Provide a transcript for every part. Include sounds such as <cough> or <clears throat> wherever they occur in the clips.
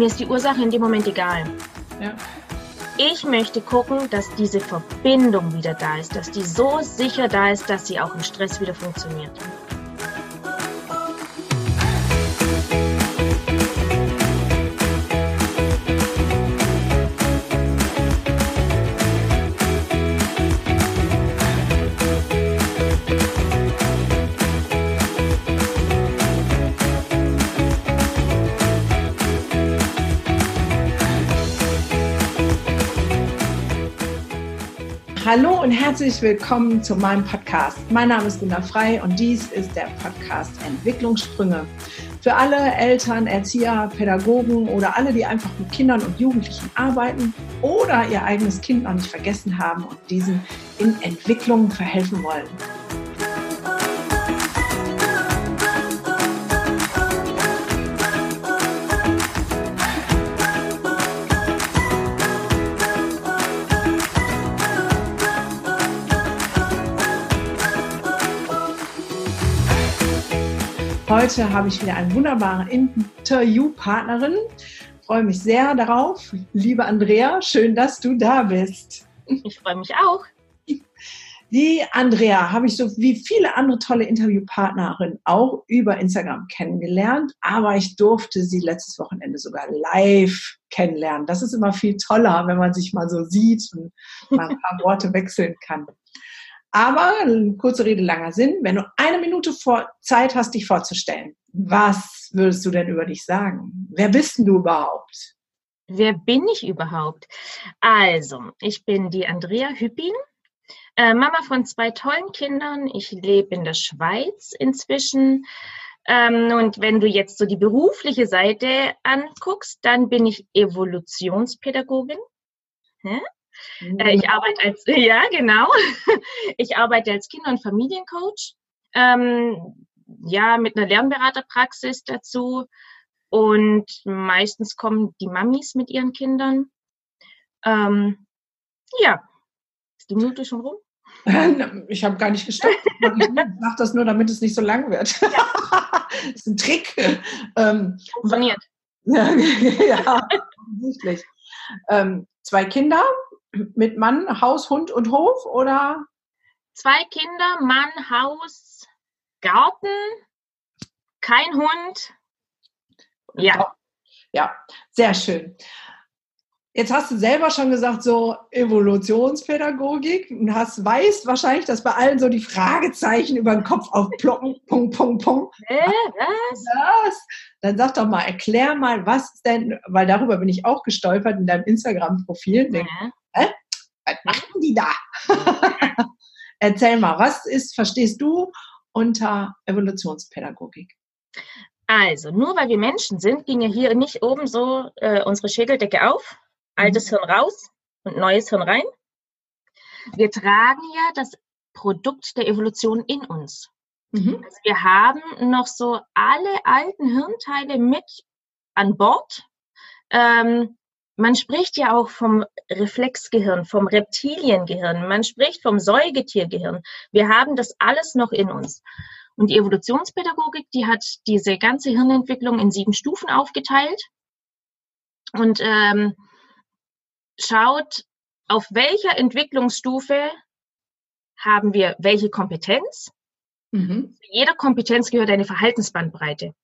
Mir ist die Ursache in dem Moment egal. Ja. Ich möchte gucken, dass diese Verbindung wieder da ist, dass die so sicher da ist, dass sie auch im Stress wieder funktioniert. Hallo und herzlich willkommen zu meinem Podcast. Mein Name ist Gunnar Frei und dies ist der Podcast Entwicklungssprünge. Für alle Eltern, Erzieher, Pädagogen oder alle, die einfach mit Kindern und Jugendlichen arbeiten oder ihr eigenes Kind noch nicht vergessen haben und diesen in Entwicklung verhelfen wollen. Heute habe ich wieder eine wunderbare Interviewpartnerin. Ich freue mich sehr darauf. Liebe Andrea, schön, dass du da bist. Ich freue mich auch. Die Andrea habe ich so wie viele andere tolle Interviewpartnerinnen auch über Instagram kennengelernt, aber ich durfte sie letztes Wochenende sogar live kennenlernen. Das ist immer viel toller, wenn man sich mal so sieht und mal ein paar Worte wechseln kann. Aber kurze Rede, langer Sinn. Wenn du eine Minute Zeit hast, dich vorzustellen, was würdest du denn über dich sagen? Wer bist denn du überhaupt? Wer bin ich überhaupt? Also, ich bin die Andrea Hüppin, äh, Mama von zwei tollen Kindern. Ich lebe in der Schweiz inzwischen. Ähm, und wenn du jetzt so die berufliche Seite anguckst, dann bin ich Evolutionspädagogin. Hä? Äh, ich arbeite als, <laughs> ja, genau. Ich arbeite als Kinder- und Familiencoach. Ähm, ja, mit einer Lernberaterpraxis dazu. Und meistens kommen die Mamis mit ihren Kindern. Ähm, ja, ist die Minute schon rum? Ich habe gar nicht gestoppt. Ich mache das nur, damit es nicht so lang wird. Ja. das <laughs> ist ein Trick. Ähm, Funktioniert. <laughs> Ja, ja offensichtlich. Ähm, zwei Kinder, mit Mann, Haus, Hund und Hof oder? Zwei Kinder, Mann, Haus, Garten, kein Hund. Ja. Ja, sehr schön. Jetzt hast du selber schon gesagt, so Evolutionspädagogik und hast, weißt wahrscheinlich, dass bei allen so die Fragezeichen über den Kopf aufploppen. <laughs> Punkt, Punkt, Punkt. Äh, was? was? Dann sag doch mal, erklär mal, was denn, weil darüber bin ich auch gestolpert in deinem Instagram-Profil. Ja. Was machen die da? <laughs> Erzähl mal, was ist, verstehst du unter Evolutionspädagogik? Also, nur weil wir Menschen sind, ging ja hier nicht oben so äh, unsere Schädeldecke auf, altes mhm. Hirn raus und neues Hirn rein. Wir tragen ja das Produkt der Evolution in uns. Mhm. Also wir haben noch so alle alten Hirnteile mit an Bord. Ähm, man spricht ja auch vom Reflexgehirn, vom Reptiliengehirn, man spricht vom Säugetiergehirn. Wir haben das alles noch in uns. Und die Evolutionspädagogik, die hat diese ganze Hirnentwicklung in sieben Stufen aufgeteilt und ähm, schaut, auf welcher Entwicklungsstufe haben wir welche Kompetenz. Mhm. Zu jeder Kompetenz gehört eine Verhaltensbandbreite.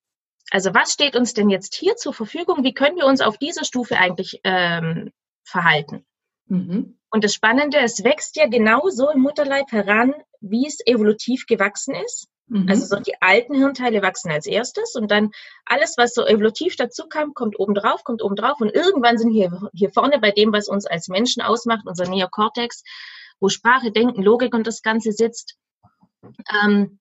Also was steht uns denn jetzt hier zur Verfügung? Wie können wir uns auf dieser Stufe eigentlich ähm, verhalten? Mhm. Und das Spannende, es wächst ja genauso im Mutterleib heran, wie es evolutiv gewachsen ist. Mhm. Also so die alten Hirnteile wachsen als erstes und dann alles, was so evolutiv dazu kam, kommt oben drauf, kommt oben drauf und irgendwann sind wir hier vorne bei dem, was uns als Menschen ausmacht, unser Neokortex, wo Sprache, Denken, Logik und das Ganze sitzt. Ähm,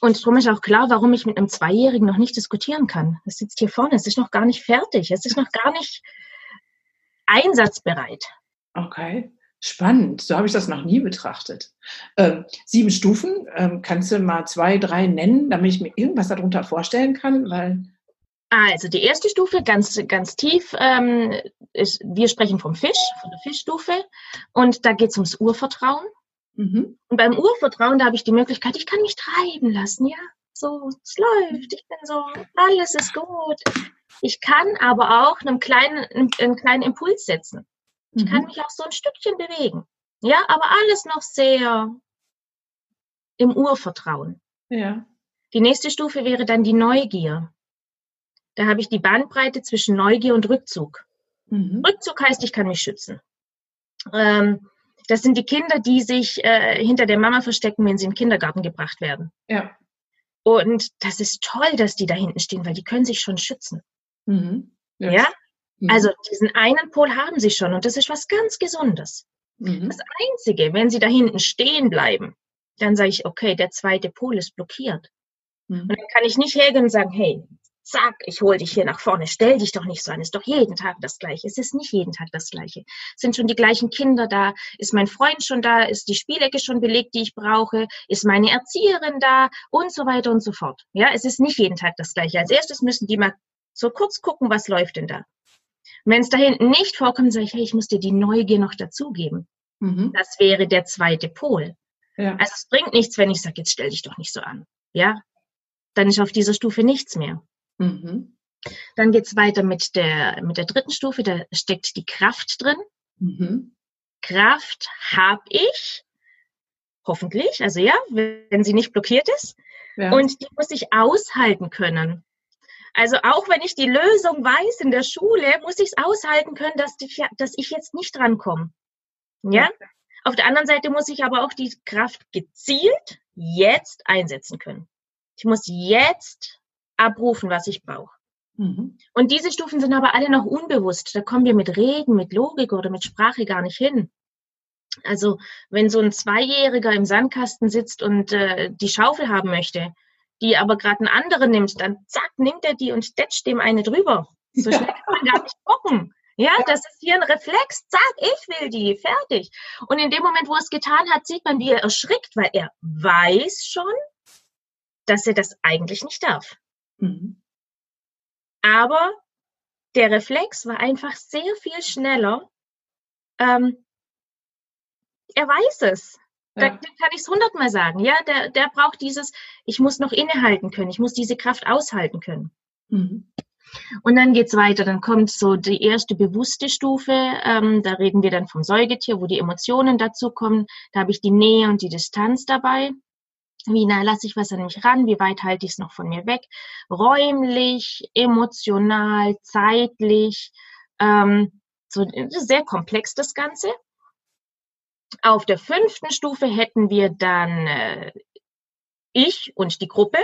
und darum ist auch klar, warum ich mit einem Zweijährigen noch nicht diskutieren kann. Es sitzt hier vorne, es ist noch gar nicht fertig, es ist noch gar nicht einsatzbereit. Okay, spannend. So habe ich das noch nie betrachtet. Ähm, sieben Stufen, ähm, kannst du mal zwei, drei nennen, damit ich mir irgendwas darunter vorstellen kann? Weil also die erste Stufe, ganz, ganz tief, ähm, ist, wir sprechen vom Fisch, von der Fischstufe. Und da geht es ums Urvertrauen. Mhm. Und beim Urvertrauen, da habe ich die Möglichkeit, ich kann mich treiben lassen, ja. So, es läuft, ich bin so, alles ist gut. Ich kann aber auch einen kleinen, einen kleinen Impuls setzen. Ich kann Mhm. mich auch so ein Stückchen bewegen. Ja, aber alles noch sehr im Urvertrauen. Ja. Die nächste Stufe wäre dann die Neugier. Da habe ich die Bandbreite zwischen Neugier und Rückzug. Mhm. Rückzug heißt, ich kann mich schützen. Ähm, das sind die Kinder, die sich äh, hinter der Mama verstecken, wenn sie in den Kindergarten gebracht werden. Ja. Und das ist toll, dass die da hinten stehen, weil die können sich schon schützen. Mhm. Ja? Mhm. Also diesen einen Pol haben sie schon und das ist was ganz Gesundes. Mhm. Das Einzige, wenn sie da hinten stehen bleiben, dann sage ich, okay, der zweite Pol ist blockiert. Mhm. Und dann kann ich nicht hergehen und sagen, hey, zack, ich hol dich hier nach vorne, stell dich doch nicht so an, ist doch jeden Tag das Gleiche. Es ist nicht jeden Tag das Gleiche. Es sind schon die gleichen Kinder da, ist mein Freund schon da, ist die Spielecke schon belegt, die ich brauche, ist meine Erzieherin da und so weiter und so fort. Ja, es ist nicht jeden Tag das Gleiche. Als erstes müssen die mal so kurz gucken, was läuft denn da. Und wenn es da hinten nicht vorkommt, sage ich, hey, ich muss dir die Neugier noch dazugeben. Mhm. Das wäre der zweite Pol. Ja. Also es bringt nichts, wenn ich sage, jetzt stell dich doch nicht so an. Ja, dann ist auf dieser Stufe nichts mehr. Mhm. Dann geht's weiter mit der, mit der dritten Stufe, da steckt die Kraft drin. Mhm. Kraft habe ich, hoffentlich, also ja, wenn sie nicht blockiert ist. Ja. Und die muss ich aushalten können. Also auch wenn ich die Lösung weiß in der Schule, muss ich es aushalten können, dass, die, dass ich jetzt nicht drankomme. Ja? Auf der anderen Seite muss ich aber auch die Kraft gezielt jetzt einsetzen können. Ich muss jetzt abrufen, was ich brauche. Mhm. Und diese Stufen sind aber alle noch unbewusst. Da kommen wir mit Reden, mit Logik oder mit Sprache gar nicht hin. Also wenn so ein Zweijähriger im Sandkasten sitzt und äh, die Schaufel haben möchte, die aber gerade einen anderen nimmt, dann zack, nimmt er die und tätscht dem eine drüber. So <laughs> schnell kann man gar nicht gucken. Ja, das ist hier ein Reflex. Zack, ich will die. Fertig. Und in dem Moment, wo er es getan hat, sieht man, wie er erschrickt, weil er weiß schon, dass er das eigentlich nicht darf. Mhm. Aber der Reflex war einfach sehr viel schneller. Ähm, er weiß es. Da, Ja. da kann ich es hundertmal sagen. Ja, der, der braucht dieses, ich muss noch innehalten können, ich muss diese Kraft aushalten können. Mhm. Und dann geht's weiter. Dann kommt so die erste bewusste Stufe. Ähm, da reden wir dann vom Säugetier, wo die Emotionen dazu kommen. Da habe ich die Nähe und die Distanz dabei. Wie nah lasse ich was an mich ran? Wie weit halte ich es noch von mir weg? Räumlich, emotional, zeitlich. Ähm, so sehr komplex das Ganze. Auf der fünften Stufe hätten wir dann äh, ich und die Gruppe.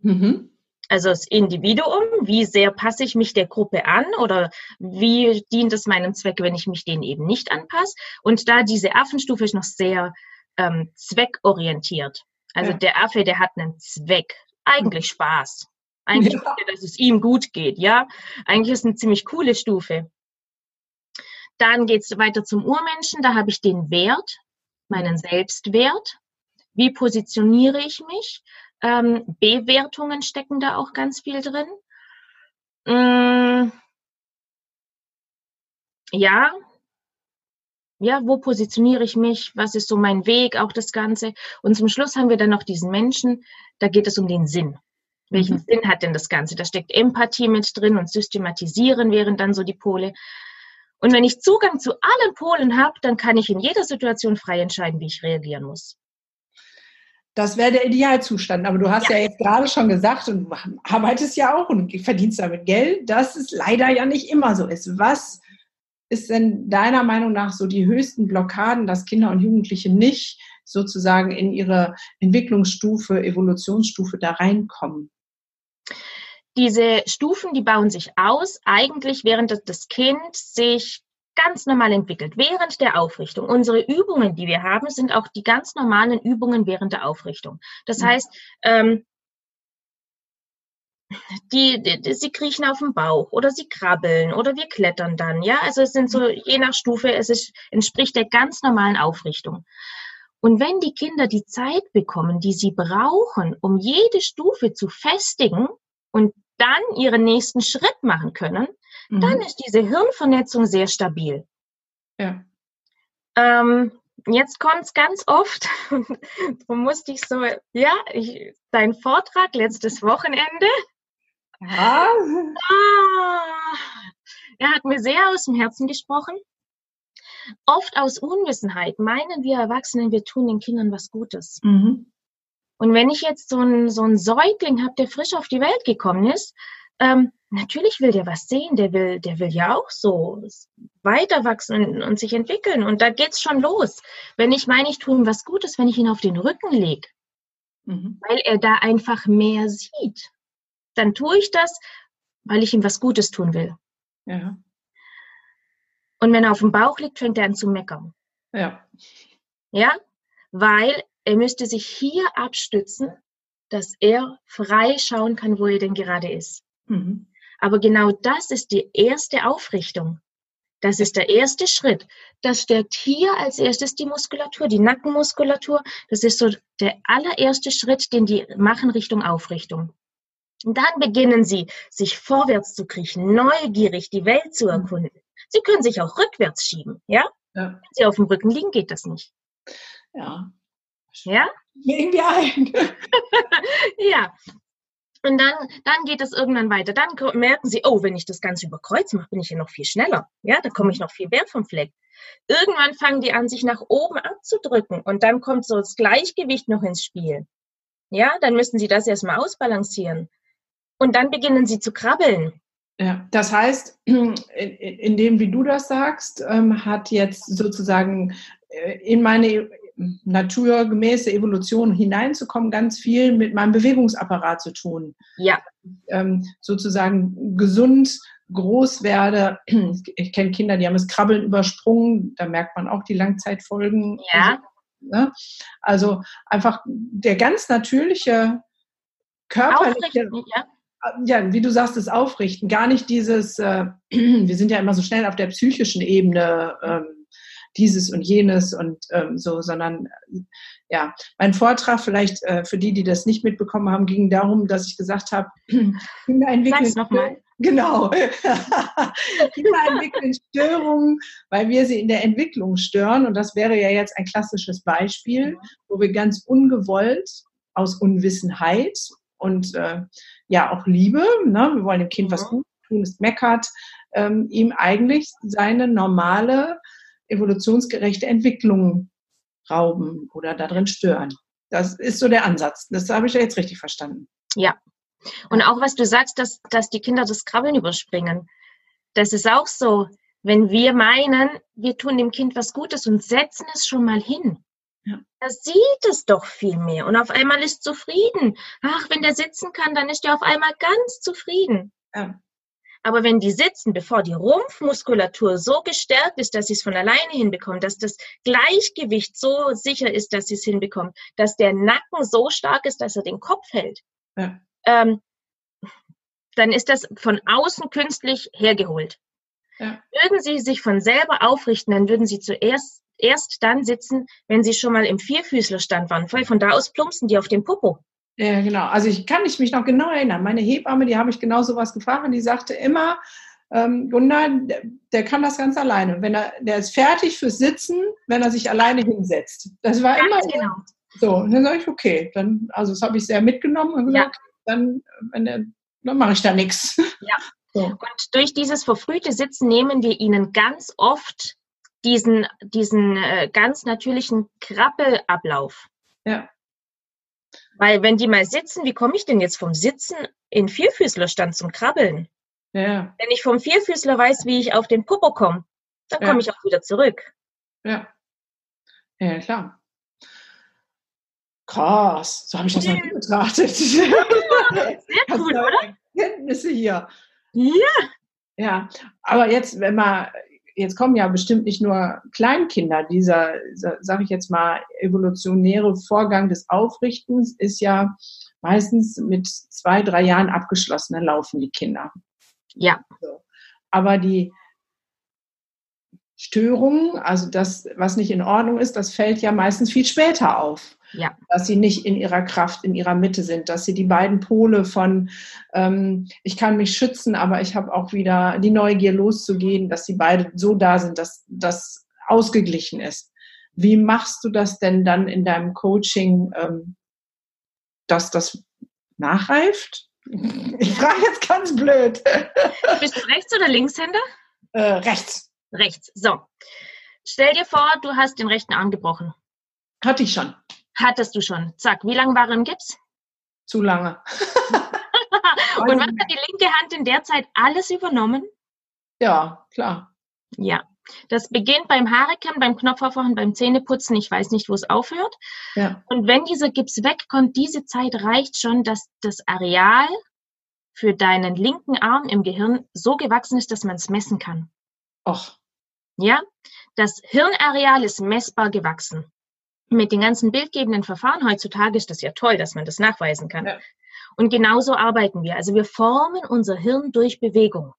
Mhm. Also das Individuum, wie sehr passe ich mich der Gruppe an oder wie dient es meinem Zweck, wenn ich mich denen eben nicht anpasse. Und da diese Affenstufe ist noch sehr ähm, zweckorientiert. Also Ja. der Affe, der hat einen Zweck, eigentlich Spaß. Eigentlich, Ja. dass es ihm gut geht, ja. Eigentlich ist eine ziemlich coole Stufe. Dann geht es weiter zum Urmenschen, da habe ich den Wert, meinen Selbstwert. Wie positioniere ich mich? Ähm, Bewertungen stecken da auch ganz viel drin. Mm, ja, ja, wo positioniere ich mich? Was ist so mein Weg? Auch das Ganze. Und zum Schluss haben wir dann noch diesen Menschen. Da geht es um den Sinn. Welchen Mhm. Sinn hat denn das Ganze? Da steckt Empathie mit drin und Systematisieren wären dann so die Pole. Und wenn ich Zugang zu allen Polen habe, dann kann ich in jeder Situation frei entscheiden, wie ich reagieren muss. Das wäre der Idealzustand. Aber du hast ja. jetzt gerade schon gesagt und arbeitest ja auch und verdienst damit Geld, dass es leider ja nicht immer so ist. Was ist denn deiner Meinung nach so die höchsten Blockaden, dass Kinder und Jugendliche nicht sozusagen in ihre Entwicklungsstufe, Evolutionsstufe da reinkommen? Diese Stufen, die bauen sich aus, eigentlich während das- Kind sich ganz normal entwickelt, während der Aufrichtung. Unsere Übungen, die wir haben, sind auch die ganz normalen Übungen während der Aufrichtung. Das Mhm. heißt, ähm, die, die, sie kriechen auf dem Bauch oder sie krabbeln oder wir klettern dann, ja. Also es sind so, je nach Stufe, es ist, entspricht der ganz normalen Aufrichtung. Und wenn die Kinder die Zeit bekommen, die sie brauchen, um jede Stufe zu festigen und dann ihren nächsten Schritt machen können, Mhm. dann ist diese Hirnvernetzung sehr stabil. ja. Ähm, jetzt kommt's ganz oft, <laughs> da musste ich so, ja, ich, dein Vortrag letztes Wochenende, Ja. Ah, er hat mir sehr aus dem Herzen gesprochen. Oft aus Unwissenheit meinen wir Erwachsenen, wir tun den Kindern was Gutes. Mhm. Und wenn ich jetzt so einen, so einen Säugling habe, der frisch auf die Welt gekommen ist, ähm, natürlich will der was sehen, der will, der will ja auch so weiter wachsen und sich entwickeln. Und da geht's schon los. Wenn ich meine, ich tue ihm was Gutes, wenn ich ihn auf den Rücken lege, mhm. weil er da einfach mehr sieht, dann tue ich das, weil ich ihm was Gutes tun will. Ja. Und wenn er auf dem Bauch liegt, fängt er an zu meckern. Ja. Ja, weil er müsste sich hier abstützen, dass er frei schauen kann, wo er denn gerade ist. Mhm. Aber genau das ist die erste Aufrichtung. Das ist der erste Schritt. Das stärkt hier als erstes die Muskulatur, die Nackenmuskulatur. Das ist so der allererste Schritt, den die machen Richtung Aufrichtung. Und dann beginnen sie, sich vorwärts zu kriechen, neugierig die Welt zu mhm. erkunden. Sie können sich auch rückwärts schieben, ja? ja. Wenn sie auf dem Rücken liegen, geht das nicht. Ja. Ja? Irgendwie ein. <laughs> ja. Und dann, dann geht es irgendwann weiter. Dann merken sie, oh, wenn ich das Ganze über Kreuz mache, bin ich ja noch viel schneller. Ja, da komme ich noch viel mehr vom Fleck. Irgendwann fangen die an, sich nach oben abzudrücken. Und dann kommt so das Gleichgewicht noch ins Spiel. Ja, dann müssen sie das erstmal ausbalancieren. Und dann beginnen sie zu krabbeln. Ja, das heißt, <clears throat> in, dem, wie du das sagst, ähm, hat jetzt sozusagen äh, in meine naturgemäße Evolution hineinzukommen, ganz viel mit meinem Bewegungsapparat zu tun. Ja. Ähm, sozusagen gesund groß werde. <clears throat> Ich kenne Kinder, die haben das Krabbeln übersprungen, da merkt man auch die Langzeitfolgen. Ja. Also, ne? also einfach der ganz natürliche körperliche, ja. Ja. wie du sagst, das Aufrichten, gar nicht dieses, äh, <clears throat> wir sind ja immer so schnell auf der psychischen Ebene, ähm, dieses und jenes und ähm, so, sondern ja, mein Vortrag vielleicht äh, für die, die das nicht mitbekommen haben, ging darum, dass ich gesagt habe, <clears throat> Kinder entwickeln nochmal. Genau. <laughs> Kinder entwickeln Störungen, weil wir sie in der Entwicklung stören. Und das wäre ja jetzt ein klassisches Beispiel, wo wir ganz ungewollt aus Unwissenheit und äh, ja auch Liebe, ne, wir wollen dem Kind was gut tun, es meckert, ähm, ihm eigentlich seine normale evolutionsgerechte Entwicklung rauben oder darin stören. Das ist so der Ansatz. Das habe ich ja jetzt richtig verstanden. Ja. Und auch was du sagst, dass, dass die Kinder das Krabbeln überspringen. Das ist auch so, wenn wir meinen, wir tun dem Kind was Gutes und setzen es schon mal hin. Ja. Da sieht es doch viel mehr und auf einmal ist zufrieden. Ach, wenn der sitzen kann, dann ist er auf einmal ganz zufrieden. Ja. Aber wenn die sitzen, bevor die Rumpfmuskulatur so gestärkt ist, dass sie es von alleine hinbekommen, dass das Gleichgewicht so sicher ist, dass sie es hinbekommen, dass der Nacken so stark ist, dass er den Kopf hält, ja. ähm, dann ist das von außen künstlich hergeholt. Ja. Würden sie sich von selber aufrichten, dann würden sie zuerst erst dann sitzen, wenn sie schon mal im Vierfüßlerstand waren. Von da aus plumpsen die auf dem Popo. Ja, genau. Also ich kann mich noch genau erinnern. Meine Hebamme, die habe ich genau sowas gefragt und die sagte immer, ähm, der, der, kann das ganz alleine. Wenn er, der ist fertig fürs Sitzen, wenn er sich alleine hinsetzt. Das war ganz immer genau. so. Und dann sage ich, okay, dann, also das habe ich sehr mitgenommen und gesagt, ja. dann, wenn der, dann mache ich da nichts. Ja. Und durch dieses verfrühte Sitzen nehmen wir ihnen ganz oft diesen, diesen äh, ganz natürlichen Krabbelablauf. Ja. Weil wenn die mal sitzen, wie komme ich denn jetzt vom Sitzen in Vierfüßlerstand zum Krabbeln? Ja. Wenn ich vom Vierfüßler weiß, wie ich auf den Popo komme, dann komme ich auch wieder zurück. Ja. Ja, klar. Krass, so habe ich das noch nie betrachtet. <laughs> Sehr cool, oder? Kenntnisse hier. Ja. Ja, aber jetzt, wenn man jetzt kommen ja bestimmt nicht nur Kleinkinder. Dieser, sage ich jetzt mal, evolutionäre Vorgang des Aufrichtens ist ja meistens mit zwei, drei Jahren abgeschlossen. Dann laufen die Kinder. Ja. Aber die Störungen, also das, was nicht in Ordnung ist, das fällt ja meistens viel später auf. Ja. Dass sie nicht in ihrer Kraft, in ihrer Mitte sind, dass sie die beiden Pole von ähm, ich kann mich schützen, aber ich habe auch wieder die Neugier loszugehen, dass sie beide so da sind, dass das ausgeglichen ist. Wie machst du das denn dann in deinem Coaching, ähm, dass das nachreift? Ich frage jetzt ganz blöd. Bist du Rechts- oder Linkshänder? Äh, rechts. Rechts. So. Stell dir vor, du hast den rechten Arm gebrochen. Hatte ich schon. Hattest du schon. Zack. Wie lange war er im Gips? Zu lange. <laughs> Und was hat die linke Hand in der Zeit alles übernommen? Ja, klar. Ja. Das beginnt beim Haarekämmen, beim Knopfaufwachen, beim Zähneputzen. Ich weiß nicht, wo es aufhört. Ja. Und wenn dieser Gips wegkommt, diese Zeit reicht schon, dass das Areal für deinen linken Arm im Gehirn so gewachsen ist, dass man es messen kann. Och. Ja, das Hirnareal ist messbar gewachsen. Mit den ganzen bildgebenden Verfahren heutzutage ist das ja toll, dass man das nachweisen kann. Ja. Und genauso arbeiten wir. Also wir formen unser Hirn durch Bewegung.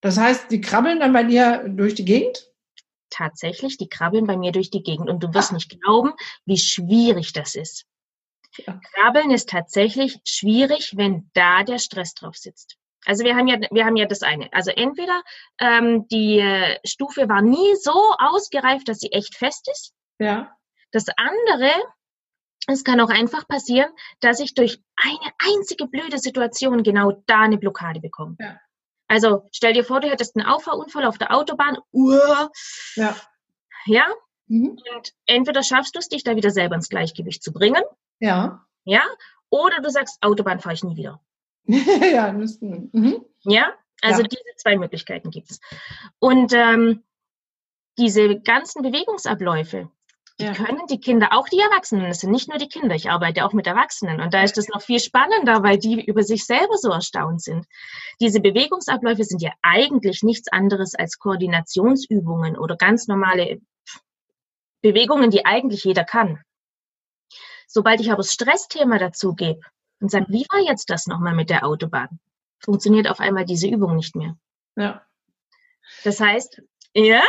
Das heißt, die krabbeln dann bei dir durch die Gegend? Tatsächlich, die krabbeln bei mir durch die Gegend und du wirst nicht glauben, wie schwierig das ist. Ja. Krabbeln ist tatsächlich schwierig, wenn da der Stress drauf sitzt. Also wir haben ja, wir haben ja das eine. Also entweder ähm, die äh, Stufe war nie so ausgereift, dass sie echt fest ist. Ja. Das andere, es kann auch einfach passieren, dass ich durch eine einzige blöde Situation genau da eine Blockade bekomme. Ja. Also stell dir vor, du hättest einen Auffahrunfall auf der Autobahn. Uah, Ja. ja, Mhm. und entweder schaffst du es, dich da wieder selber ins Gleichgewicht zu bringen, Ja. ja, oder du sagst, Autobahn fahre ich nie wieder. <laughs> ja, das, mhm. Ja, also Ja. diese zwei Möglichkeiten gibt es. Und ähm, diese ganzen Bewegungsabläufe, Ja. können die Kinder, auch die Erwachsenen, es sind nicht nur die Kinder, ich arbeite auch mit Erwachsenen und da ist es noch viel spannender, weil die über sich selber so erstaunt sind. Diese Bewegungsabläufe sind ja eigentlich nichts anderes als Koordinationsübungen oder ganz normale Bewegungen, die eigentlich jeder kann. Sobald ich aber das Stressthema dazu gebe und sage, wie war jetzt das nochmal mit der Autobahn, funktioniert auf einmal diese Übung nicht mehr. ja. Das heißt, ja,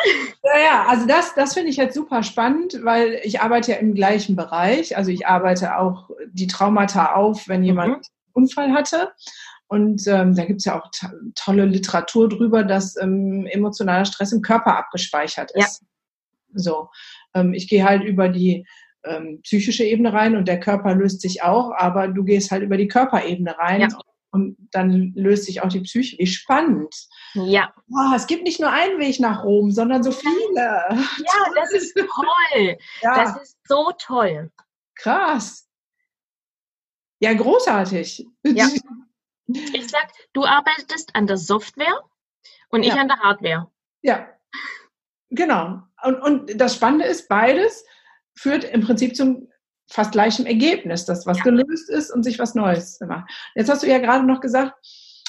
Ja, ja, also das, das finde ich jetzt super spannend, weil ich arbeite ja im gleichen Bereich. Also ich arbeite auch die Traumata auf, wenn jemand Mhm. einen Unfall hatte. Und ähm, da gibt es ja auch to tolle Literatur drüber, dass ähm, emotionaler Stress im Körper abgespeichert Ja. ist. So, ähm, ich gehe halt über die ähm, psychische Ebene rein und der Körper löst sich auch, aber du gehst halt über die Körperebene rein Ja. und dann löst sich auch die Psyche. Wie spannend. ja, Oh, es gibt nicht nur einen Weg nach Rom, sondern so viele. ja, das ist <laughs> toll. Ja, Das ist so toll. krass. Ja, großartig. Ja. <laughs> Ich sag, du arbeitest an der Software und ich Ja. an der Hardware. Ja, genau. Und, und das Spannende ist, beides führt im Prinzip zum fast gleichen Ergebnis, dass was Ja. gelöst ist und sich was Neues macht. Jetzt hast du ja gerade noch gesagt,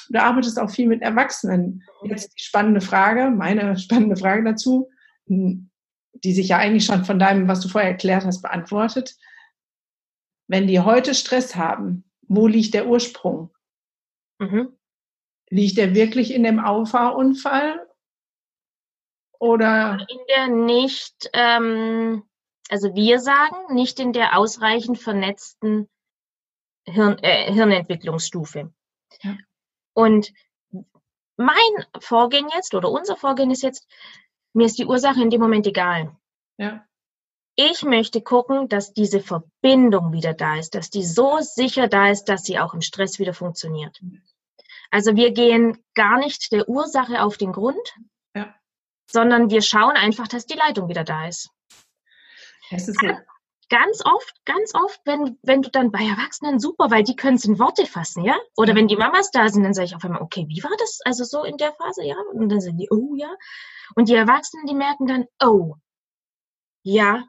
du arbeitest auch viel mit Erwachsenen. Jetzt die spannende Frage, meine <laughs> spannende Frage dazu, hm, die sich ja eigentlich schon von deinem, was du vorher erklärt hast, beantwortet. Wenn die heute Stress haben, wo liegt der Ursprung? Mhm. Liegt der wirklich in dem Auffahrunfall? Oder In der nicht, ähm, also wir sagen, nicht in der ausreichend vernetzten Hirn, äh, Hirnentwicklungsstufe. Ja. Und mein Vorgehen jetzt oder unser Vorgehen ist jetzt, mir ist die Ursache in dem Moment egal. ja, Ich möchte gucken, dass diese Verbindung wieder da ist, dass die so sicher da ist, dass sie auch im Stress wieder funktioniert. Also wir gehen gar nicht der Ursache auf den Grund, Ja. sondern wir schauen einfach, dass die Leitung wieder da ist. Es ist so. Ganz oft, ganz oft, wenn, wenn du dann bei Erwachsenen super, weil die können es in Worte fassen, ja? Oder wenn die Mamas da sind, dann sage ich auf einmal, okay, wie war das? Also so in der Phase, ja? Und dann sagen die, oh ja. Und die Erwachsenen, die merken dann, oh, ja,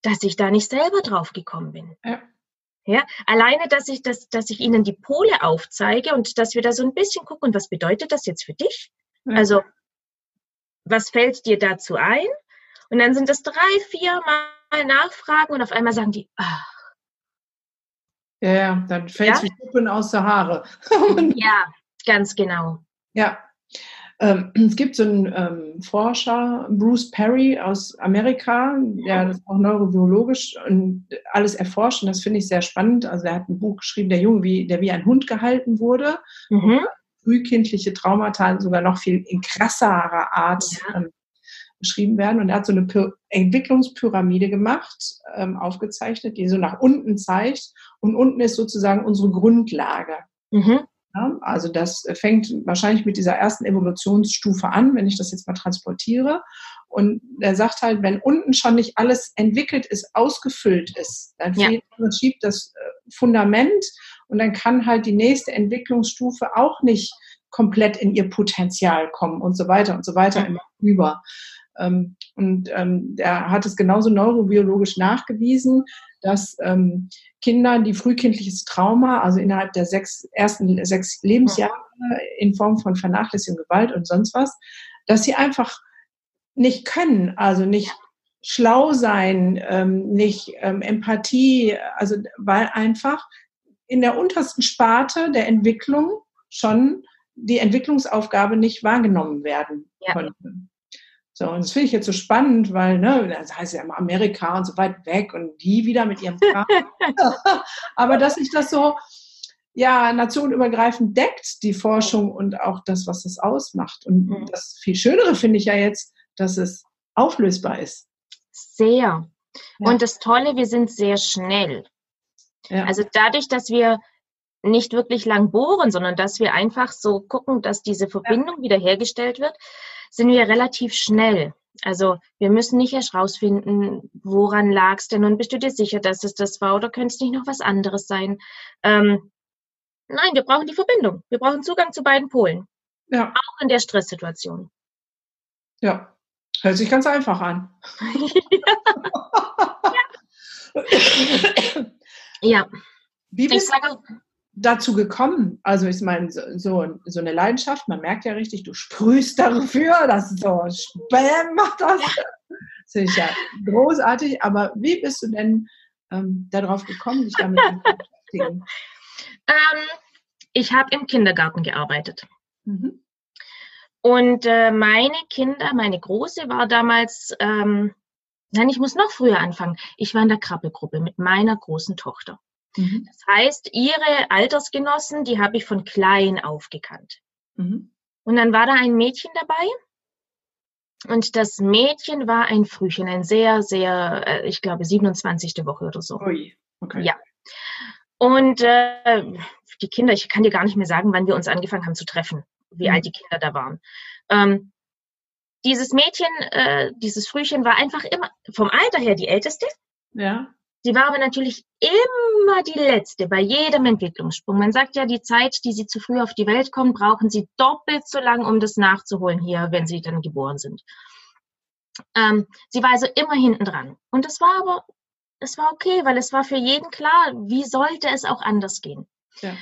dass ich da nicht selber drauf gekommen bin. Ja. Ja, alleine, dass ich, dass, dass ich ihnen die Pole aufzeige und dass wir da so ein bisschen gucken, was bedeutet das jetzt für dich? Ja. Also, was fällt dir dazu ein? Und dann sind das drei, vier Mal nachfragen und auf einmal sagen die, ah, Ja, dann fällt es Ja? wie Schuppen aus der Haare. <laughs> ja, ganz genau. ja. Ähm, es gibt so einen ähm, Forscher, Bruce Perry aus Amerika, der das auch neurobiologisch und alles erforscht und das finde ich sehr spannend. Also er hat ein Buch geschrieben, der Junge, wie, der wie ein Hund gehalten wurde, Mhm. frühkindliche Traumata sogar noch viel in krasserer Art Ja. ähm, beschrieben werden. Und er hat so eine Py Entwicklungspyramide gemacht, ähm, aufgezeichnet, die so nach unten zeigt. Und unten ist sozusagen unsere Grundlage. Mhm. Ja, also das fängt wahrscheinlich mit dieser ersten Evolutionsstufe an, wenn ich das jetzt mal transportiere. Und er sagt halt, wenn unten schon nicht alles entwickelt ist, ausgefüllt ist, dann ja. fehlt im Prinzip das äh, Fundament und dann kann halt die nächste Entwicklungsstufe auch nicht komplett in ihr Potenzial kommen und so weiter und so weiter immer über. Ähm, und ähm, er hat es genauso neurobiologisch nachgewiesen, dass ähm, Kinder, die frühkindliches Trauma, also innerhalb der sechs, ersten sechs Lebensjahre in Form von Vernachlässigung, Gewalt und sonst was, dass sie einfach nicht können, also nicht schlau sein, ähm, nicht ähm, Empathie, also weil einfach in der untersten Sparte der Entwicklung schon die Entwicklungsaufgabe nicht wahrgenommen werden ja. konnte. So, und das finde ich jetzt so spannend, weil, ne, das heißt ja immer Amerika und so weit weg und die wieder mit ihrem Kram. <laughs> Aber dass sich das so, ja, nationenübergreifend deckt, die Forschung und auch das, was das ausmacht. Und mhm. das viel Schönere finde ich ja jetzt, dass es auflösbar ist. Sehr. Ja. Und das Tolle, wir sind sehr schnell. Ja. Also dadurch, dass wir nicht wirklich lang bohren, sondern dass wir einfach so gucken, dass diese Verbindung ja. wiederhergestellt wird, sind wir relativ schnell. Also wir müssen nicht erst rausfinden, woran lag es denn und bist du dir sicher, dass es das war oder könnte es nicht noch was anderes sein? Ähm, nein, wir brauchen die Verbindung. Wir brauchen Zugang zu beiden Polen. Ja. Auch in der Stresssituation. Ja, hört sich ganz einfach an. <laughs> ja. <laughs> ja. Wie bist, sage, dazu gekommen? Also ich meine, so, so eine Leidenschaft, man merkt ja richtig, du sprühst dafür, das ist so Spam macht das. Das finde ich ja großartig, aber wie bist du denn ähm, darauf gekommen, dich damit zu beschäftigen? <laughs> Ähm, ich habe im Kindergarten gearbeitet. Mhm. Und äh, meine Kinder, meine Große war damals, ähm, nein, ich muss noch früher anfangen. Ich war in der Krabbelgruppe mit meiner großen Tochter. Mhm. Das heißt, ihre Altersgenossen, die habe ich von klein auf gekannt. Mhm. Und dann war da ein Mädchen dabei. Und das Mädchen war ein Frühchen, ein sehr, sehr, äh, ich glaube, 27. Woche oder so. Ui, okay. Ja. Und äh, die Kinder, ich kann dir gar nicht mehr sagen, wann wir uns angefangen haben zu treffen, wie mhm. alt die Kinder da waren. Ähm, dieses Mädchen, äh, dieses Frühchen war einfach immer vom Alter her die älteste. Ja. Sie war aber natürlich immer die Letzte bei jedem Entwicklungssprung. Man sagt ja, die Zeit, die sie zu früh auf die Welt kommen, brauchen sie doppelt so lang, um das nachzuholen hier, wenn sie dann geboren sind. Ähm, sie war also immer hinten dran. Und es war aber, es war okay, weil es war für jeden klar, wie sollte es auch anders gehen. Ja.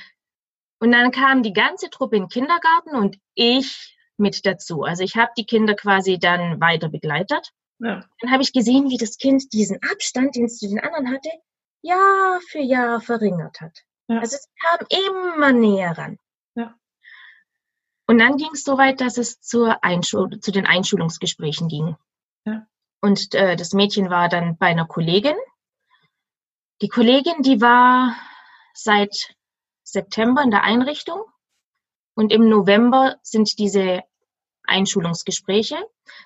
Und dann kam die ganze Truppe in den Kindergarten und ich mit dazu. Also ich habe die Kinder quasi dann weiter begleitet. Ja. Dann habe ich gesehen, wie das Kind diesen Abstand, den es zu den anderen hatte, Jahr für Jahr verringert hat. Ja. Also es kam immer näher ran. Ja. Und dann ging es so weit, dass es zur Einschul zu den Einschulungsgesprächen ging. Ja. Und äh, das Mädchen war dann bei einer Kollegin. Die Kollegin, die war seit September in der Einrichtung und im November sind diese Einschulungsgespräche.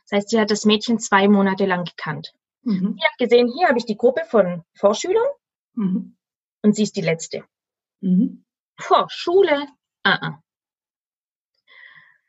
Das heißt, sie hat das Mädchen zwei Monate lang gekannt. Mhm. Sie hat gesehen, hier habe ich die Gruppe von Vorschülern mhm. und sie ist die letzte. Mhm. Vor Schule, uh -uh.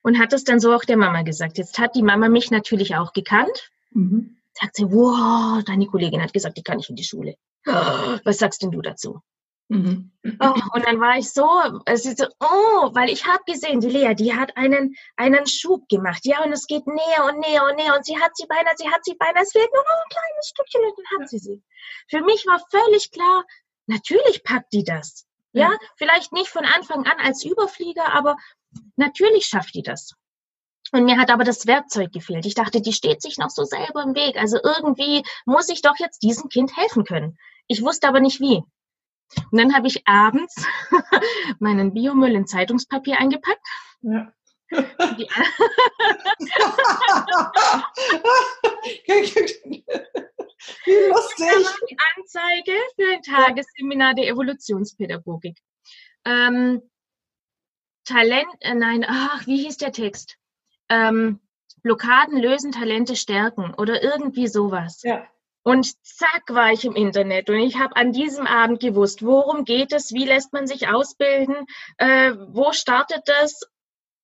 Und hat das dann so auch der Mama gesagt. Jetzt hat die Mama mich natürlich auch gekannt. Mhm. Sagt sie, wow, deine Kollegin hat gesagt, die kann ich in die Schule. Was sagst denn du dazu? Mhm. Oh, und dann war ich so, es ist so, oh, weil ich habe gesehen, die Lea, die hat einen, einen Schub gemacht. Ja, und es geht näher und näher und näher und sie hat sie beinahe, sie hat sie beinahe, es fehlt nur noch ein kleines Stückchen und dann hat sie sie. Für mich war völlig klar, natürlich packt die das. Ja, mhm. vielleicht nicht von Anfang an als Überflieger, aber natürlich schafft die das. Und mir hat aber das Werkzeug gefehlt. Ich dachte, die steht sich noch so selber im Weg. Also irgendwie muss ich doch jetzt diesem Kind helfen können. Ich wusste aber nicht wie. Und dann habe ich abends <laughs> meinen Biomüll in Zeitungspapier eingepackt. Ja. <laughs> <laughs> Wie lustig. Die Anzeige für ein Tagesseminar der Evolutionspädagogik. Ähm, Talent, äh, nein, ach, wie hieß der Text? Ähm, Blockaden lösen, Talente stärken oder irgendwie sowas. Ja. Und zack war ich im Internet und ich habe an diesem Abend gewusst, worum geht es, wie lässt man sich ausbilden, äh, wo startet das.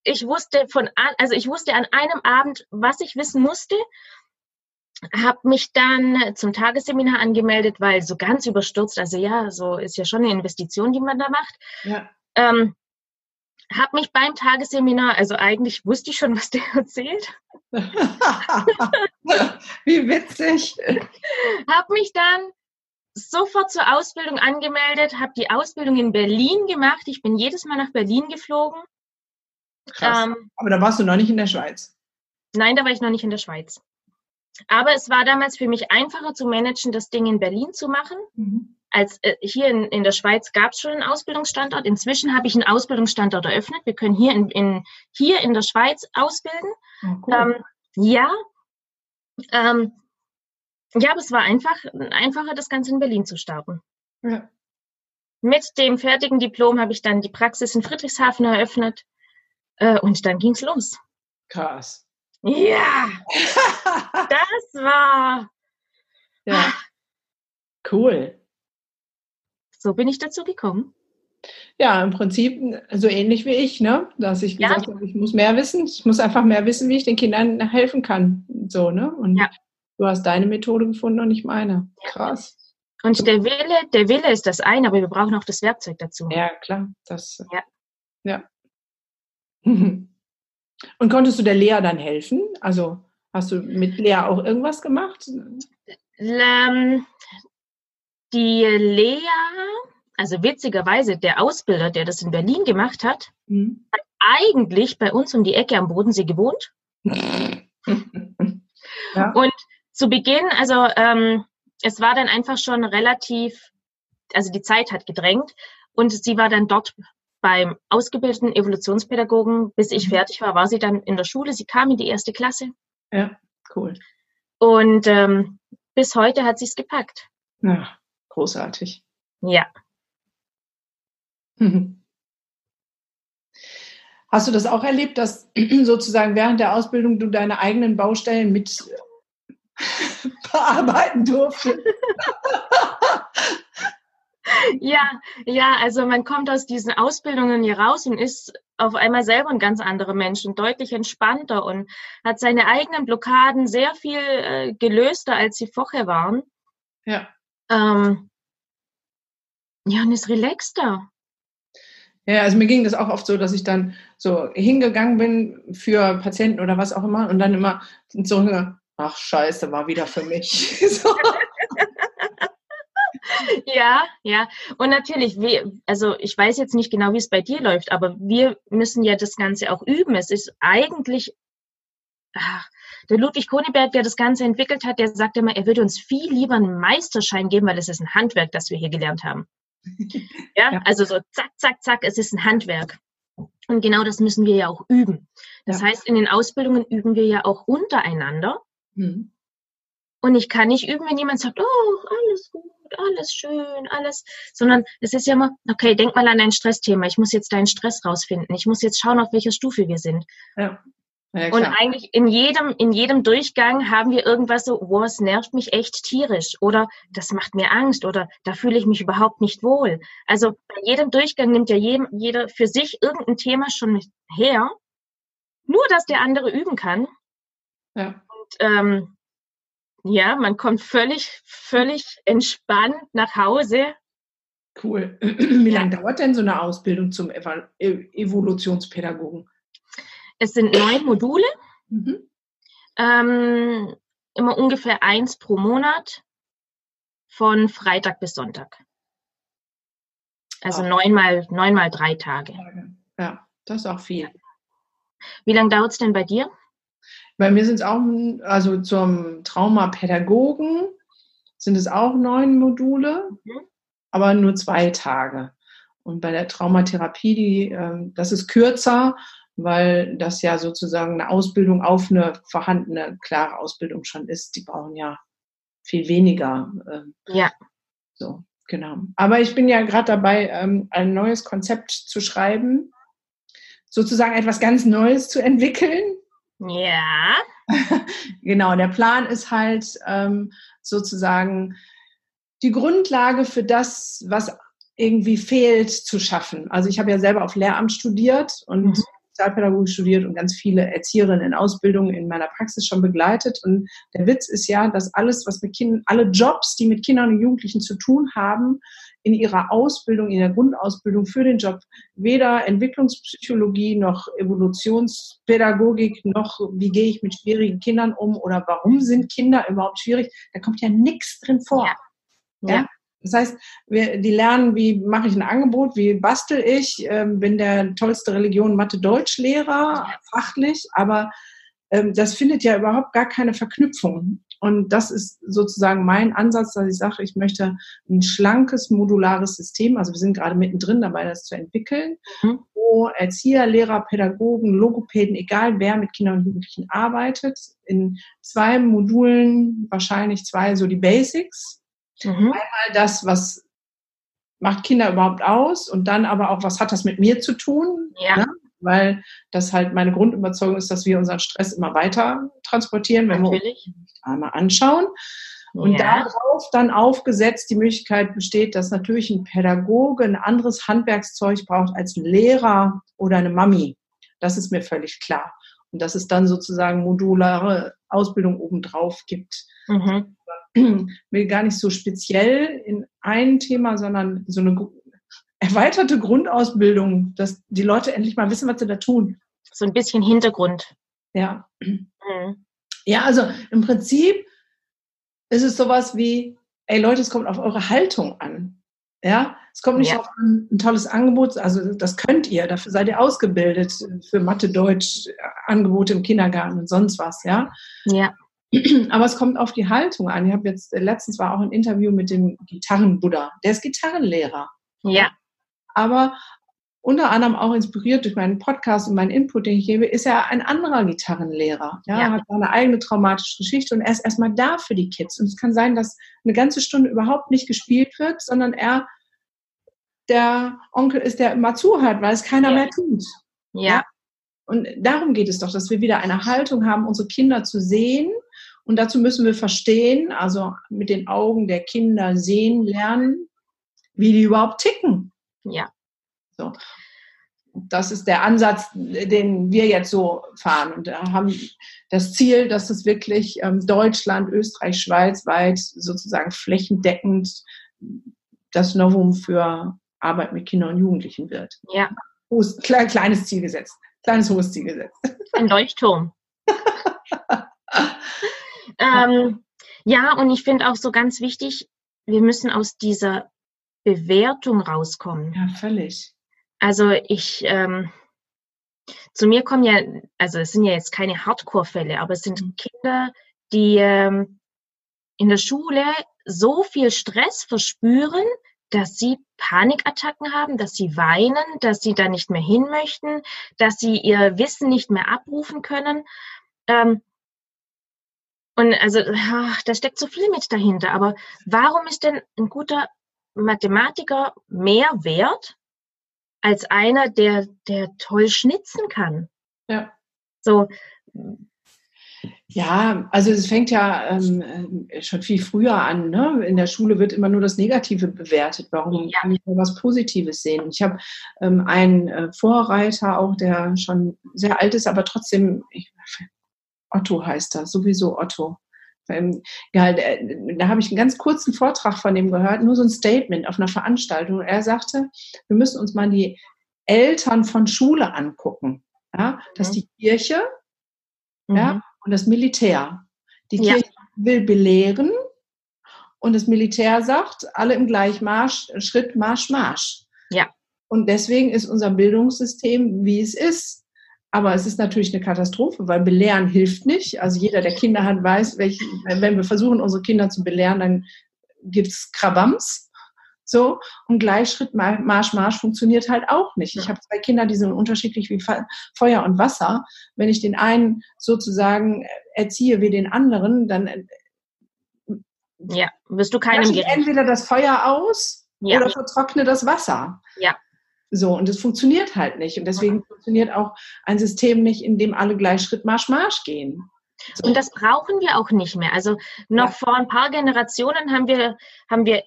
Ich wusste von, also ich wusste an einem Abend, was ich wissen musste, habe mich dann zum Tagesseminar angemeldet, weil so ganz überstürzt, also ja, so ist ja schon eine Investition, die man da macht. Ja. Ähm, habe mich beim Tagesseminar, also eigentlich wusste ich schon, was der <laughs> erzählt. <laughs> Wie witzig. habe mich dann sofort zur Ausbildung angemeldet, habe die Ausbildung in Berlin gemacht. Ich bin jedes Mal nach Berlin geflogen. Krass. Ähm, Aber da warst du noch nicht in der Schweiz. Nein, da war ich noch nicht in der Schweiz. Aber es war damals für mich einfacher zu managen, das Ding in Berlin zu machen. Mhm als äh, hier in, in der Schweiz gab es schon einen Ausbildungsstandort. Inzwischen habe ich einen Ausbildungsstandort eröffnet. Wir können hier in, in hier in der Schweiz ausbilden. Oh, cool. ähm, ja, ähm, ja, aber es war einfach einfacher, das Ganze in Berlin zu starten. Ja. Mit dem fertigen Diplom habe ich dann die Praxis in Friedrichshafen eröffnet äh, und dann ging es los. Krass. Ja, <laughs> das war. Ja. Cool. So bin ich dazu gekommen. Ja, im Prinzip so ähnlich wie ich, ne? Dass ich ja. gesagt habe, ich muss mehr wissen, ich muss einfach mehr wissen, wie ich den Kindern helfen kann. So, ne? Und ja. du hast deine Methode gefunden und nicht meine. Krass. Und der Wille, der Wille ist das eine, aber wir brauchen auch das Werkzeug dazu. Ja, klar. Das, ja. ja. <laughs> Und konntest du der Lea dann helfen? Also hast du mit Lea auch irgendwas gemacht? Ähm, die Lea, also witzigerweise der Ausbilder, der das in Berlin gemacht hat, mhm. hat eigentlich bei uns um die Ecke am Bodensee gewohnt. <laughs> ja. Und zu Beginn, also ähm, es war dann einfach schon relativ, also die Zeit hat gedrängt und sie war dann dort beim ausgebildeten Evolutionspädagogen, bis ich mhm. fertig war, war sie dann in der Schule. Sie kam in die erste Klasse. Ja, cool. Und ähm, bis heute hat sie es gepackt. Ja, großartig. Ja. Hast du das auch erlebt, dass <clears throat> sozusagen während der Ausbildung du deine eigenen Baustellen mit <laughs> bearbeiten durftest? <laughs> ja, ja, also man kommt aus diesen Ausbildungen hier raus und ist auf einmal selber ein ganz anderer Mensch und deutlich entspannter und hat seine eigenen Blockaden sehr viel äh, gelöster, als sie vorher waren. Ja. Ähm, ja, und ist relaxter. Ja, also mir ging das auch oft so, dass ich dann so hingegangen bin für Patienten oder was auch immer und dann immer so, ach scheiße, war wieder für mich. <laughs> so. Ja, ja. Und natürlich, wir, also ich weiß jetzt nicht genau, wie es bei dir läuft, aber wir müssen ja das Ganze auch üben. Es ist eigentlich, ach, der Ludwig Koneberg, der das Ganze entwickelt hat, der sagt immer, er würde uns viel lieber einen Meisterschein geben, weil es ist ein Handwerk, das wir hier gelernt haben. <laughs> Ja, ja. also so zack, zack, zack, es ist ein Handwerk. Und genau das müssen wir ja auch üben. Das ja. heißt, in den Ausbildungen üben wir ja auch untereinander. Mhm. Und ich kann nicht üben, wenn jemand sagt, oh, alles gut, alles schön, alles, sondern es ist ja immer, okay, denk mal an dein Stressthema. Ich muss jetzt deinen Stress rausfinden. Ich muss jetzt schauen, auf welcher Stufe wir sind. Ja. Ja, und eigentlich in jedem, in jedem Durchgang haben wir irgendwas so, wow, es nervt mich echt tierisch oder das macht mir Angst oder da fühle ich mich überhaupt nicht wohl. Also bei jedem Durchgang nimmt ja jedem, jeder für sich irgendein Thema schon her, nur dass der andere üben kann. Ja. Und ähm, ja, man kommt völlig, völlig entspannt nach Hause. Cool. <clears throat> Wie lange dauert denn so eine Ausbildung zum Evolutionspädagogen? Es sind neun Module, mhm. ähm, immer ungefähr eins pro Monat von Freitag bis Sonntag. Also ah. neunmal, neunmal drei Tage. Ja, das ist auch viel. Wie lange dauert es denn bei dir? Bei mir sind es auch, also zum Traumapädagogen sind es auch neun Module, mhm. aber nur zwei Tage. Und bei der Traumatherapie, die, äh, das ist kürzer, weil das ja sozusagen eine Ausbildung auf eine vorhandene, klare Ausbildung schon ist. Die brauchen ja viel weniger. Ähm, ja. So, genau. Aber ich bin ja gerade dabei, ähm, ein neues Konzept zu schreiben, sozusagen etwas ganz Neues zu entwickeln. Ja. <laughs> genau, der Plan ist halt, ähm, sozusagen die Grundlage für das, was irgendwie fehlt, zu schaffen. Also ich habe ja selber auf Lehramt studiert und mhm. Sozialpädagogik studiert und ganz viele Erzieherinnen in Ausbildung in meiner Praxis schon begleitet. Und der Witz ist ja, dass alles, was mit Kindern, alle Jobs, die mit Kindern und Jugendlichen zu tun haben, in ihrer Ausbildung, in der Grundausbildung für den Job weder Entwicklungspsychologie noch Evolutionspädagogik noch wie gehe ich mit schwierigen Kindern um oder warum sind Kinder überhaupt schwierig, da kommt ja nichts drin vor. Ja. ja? Das heißt, wir, die lernen, wie mache ich ein Angebot, wie bastel ich, ähm, bin der tollste Religion Mathe-Deutsch-Lehrer, fachlich, aber ähm, das findet ja überhaupt gar keine Verknüpfung. Und das ist sozusagen mein Ansatz, dass ich sage, ich möchte ein schlankes, modulares System, also wir sind gerade mittendrin dabei, das zu entwickeln, mhm. wo Erzieher, Lehrer, Pädagogen, Logopäden, egal wer mit Kindern und Jugendlichen arbeitet, in zwei Modulen, wahrscheinlich zwei, so die Basics. Mhm. Einmal das, was macht Kinder überhaupt aus und dann aber auch, was hat das mit mir zu tun? Ja. Ne? weil das halt meine Grundüberzeugung ist, dass wir unseren Stress immer weiter transportieren, wenn Natürlich. wir uns einmal anschauen. Und ja. darauf dann aufgesetzt die Möglichkeit besteht, dass natürlich ein Pädagoge ein anderes Handwerkszeug braucht als ein Lehrer oder eine Mami. Das ist mir völlig klar. Und dass es dann sozusagen modulare Ausbildung obendrauf gibt. Mhm. <clears throat> Will gar nicht so speziell in ein Thema, sondern so eine erweiterte Grundausbildung, dass die Leute endlich mal wissen, was sie da tun. So ein bisschen Hintergrund. Ja. Mhm. Ja, also im Prinzip ist es sowas wie, ey Leute, es kommt auf eure Haltung an. Ja, es kommt nicht ja. auf ein, ein, tolles Angebot, also das könnt ihr, dafür seid ihr ausgebildet für Mathe, Deutsch, Angebote im Kindergarten und sonst was, ja. Ja. <clears throat> Aber es kommt auf die Haltung an. Ich habe jetzt letztens war auch ein Interview mit dem Gitarrenbuddha. Der ist Gitarrenlehrer. Ja aber unter anderem auch inspiriert durch meinen Podcast und meinen Input, den ich gebe, ist er ein anderer Gitarrenlehrer. Ja, ja. hat eine eigene traumatische Geschichte und er ist erstmal da für die Kids. Und es kann sein, dass eine ganze Stunde überhaupt nicht gespielt wird, sondern er der Onkel ist, der immer zuhört, weil es keiner ja. mehr tut. Ja. ja. Und darum geht es doch, dass wir wieder eine Haltung haben, unsere Kinder zu sehen. Und dazu müssen wir verstehen, also mit den Augen der Kinder sehen lernen, wie die überhaupt ticken. Ja. So. Das ist der Ansatz, den wir jetzt so fahren und haben das Ziel, dass es wirklich ähm, Deutschland, Österreich, Schweiz weit sozusagen flächendeckend das Novum für Arbeit mit Kindern und Jugendlichen wird. Ja. Hohes, kleines Ziel gesetzt. Kleines hohes Ziel gesetzt. Ein Leuchtturm. <laughs> ähm, ja, und ich finde auch so ganz wichtig, wir müssen aus dieser Bewertung rauskommen. Ja, völlig. Also ich, ähm, zu mir kommen ja, also es sind ja jetzt keine Hardcore-Fälle, aber es sind mhm. Kinder, die ähm, in der Schule so viel Stress verspüren, dass sie Panikattacken haben, dass sie weinen, dass sie da nicht mehr hin möchten, dass sie ihr Wissen nicht mehr abrufen können. Ähm, und also, ach, da steckt so viel mit dahinter. Aber warum ist denn ein guter Mathematiker mehr wert als einer, der, der toll schnitzen kann. Ja. So. Ja, also es fängt ja ähm, schon viel früher an. Ne? In der Schule wird immer nur das Negative bewertet. Warum ja. kann ich nur was Positives sehen? Ich habe ähm, einen äh, Vorreiter, auch der schon sehr alt ist, aber trotzdem, ich, Otto heißt er, sowieso Otto. Ähm, ja, da habe ich einen ganz kurzen Vortrag von ihm gehört, nur so ein Statement auf einer Veranstaltung. Er sagte, wir müssen uns mal die Eltern von Schule angucken. Ja, dass mhm. die Kirche mhm. ja, und das Militär. Die ja. Kirche will belehren und das Militär sagt, alle im Gleichmarsch, Schritt, Marsch, Marsch. Ja. Und deswegen ist unser Bildungssystem, wie es ist. Aber es ist natürlich eine Katastrophe, weil Belehren hilft nicht. Also jeder, der Kinder hat, weiß, welch, wenn wir versuchen, unsere Kinder zu belehren, dann gibt es Krabams. So, und Gleichschritt, Marsch, Marsch funktioniert halt auch nicht. Ich habe zwei Kinder, die sind unterschiedlich wie Feuer und Wasser. Wenn ich den einen sozusagen erziehe wie den anderen, dann ja, wirst du keinem ich entweder das Feuer aus ja. oder vertrockne das Wasser. Ja. So, und es funktioniert halt nicht. Und deswegen funktioniert auch ein System nicht, in dem alle gleich Schritt Marsch Marsch gehen. So. Und das brauchen wir auch nicht mehr. Also noch ja. vor ein paar Generationen haben wir, haben wir